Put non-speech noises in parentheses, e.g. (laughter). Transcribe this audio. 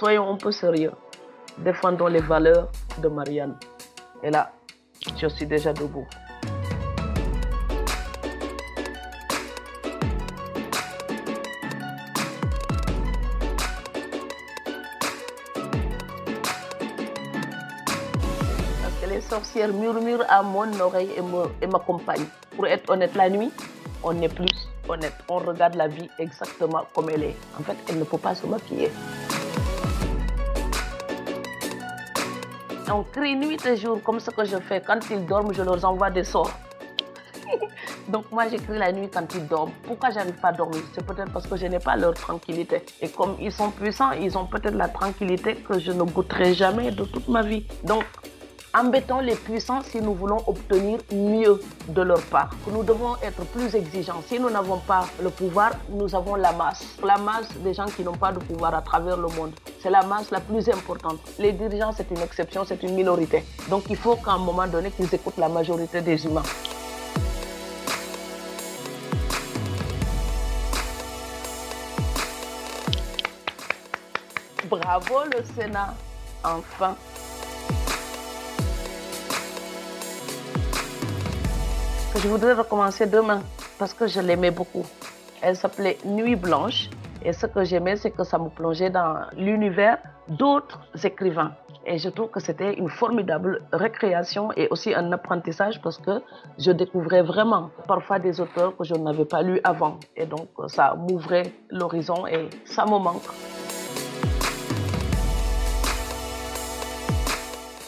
soyons un peu sérieux. Défendons les valeurs de Marianne. Et là, je suis déjà debout. Parce que les sorcières murmurent à mon oreille et m'accompagnent. Pour être honnête, la nuit, on est plus honnête. On regarde la vie exactement comme elle est. En fait, elle ne peut pas se maquiller. On crie nuit et jour comme ce que je fais. Quand ils dorment, je leur envoie des sorts. (laughs) Donc moi j'écris la nuit quand ils dorment. Pourquoi j'arrive pas à dormir? C'est peut-être parce que je n'ai pas leur tranquillité. Et comme ils sont puissants, ils ont peut-être la tranquillité que je ne goûterai jamais de toute ma vie. Donc embêtons les puissants si nous voulons obtenir mieux de leur part. Nous devons être plus exigeants. Si nous n'avons pas le pouvoir, nous avons la masse. La masse des gens qui n'ont pas de pouvoir à travers le monde. C'est la masse la plus importante. Les dirigeants, c'est une exception, c'est une minorité. Donc il faut qu'à un moment donné, qu'ils écoutent la majorité des humains. Bravo le Sénat, enfin. Je voudrais recommencer demain parce que je l'aimais beaucoup. Elle s'appelait Nuit Blanche et ce que j'aimais, c'est que ça me plongeait dans l'univers d'autres écrivains. Et je trouve que c'était une formidable récréation et aussi un apprentissage parce que je découvrais vraiment parfois des auteurs que je n'avais pas lus avant. Et donc ça m'ouvrait l'horizon et ça me manque.